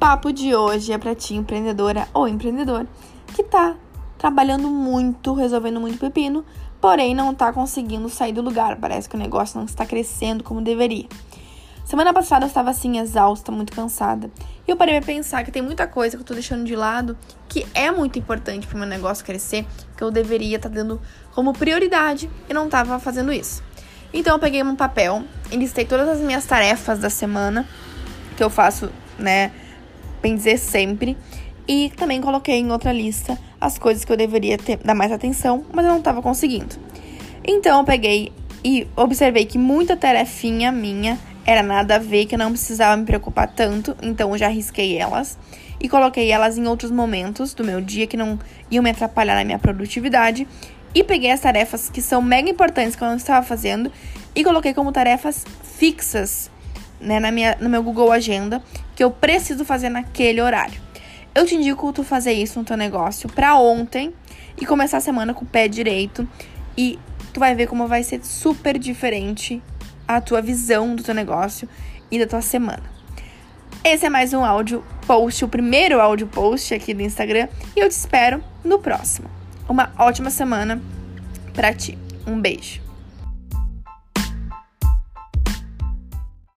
papo de hoje é para ti, empreendedora ou empreendedor, que tá trabalhando muito, resolvendo muito pepino, porém não tá conseguindo sair do lugar. Parece que o negócio não está crescendo como deveria. Semana passada eu estava assim, exausta, muito cansada. E eu parei a pensar que tem muita coisa que eu tô deixando de lado que é muito importante para o meu negócio crescer, que eu deveria estar tá dando como prioridade e não estava fazendo isso. Então eu peguei um papel e listei todas as minhas tarefas da semana que eu faço, né, bem dizer sempre, e também coloquei em outra lista as coisas que eu deveria ter, dar mais atenção, mas eu não estava conseguindo. Então eu peguei e observei que muita tarefinha minha era nada a ver, que eu não precisava me preocupar tanto, então eu já risquei elas e coloquei elas em outros momentos do meu dia que não iam me atrapalhar na minha produtividade. E peguei as tarefas que são mega importantes que eu não estava fazendo e coloquei como tarefas fixas né, na minha, no meu Google Agenda que eu preciso fazer naquele horário. Eu te indico tu fazer isso no teu negócio para ontem e começar a semana com o pé direito e tu vai ver como vai ser super diferente a tua visão do teu negócio e da tua semana. Esse é mais um áudio post, o primeiro áudio post aqui do Instagram, e eu te espero no próximo. Uma ótima semana para ti. Um beijo.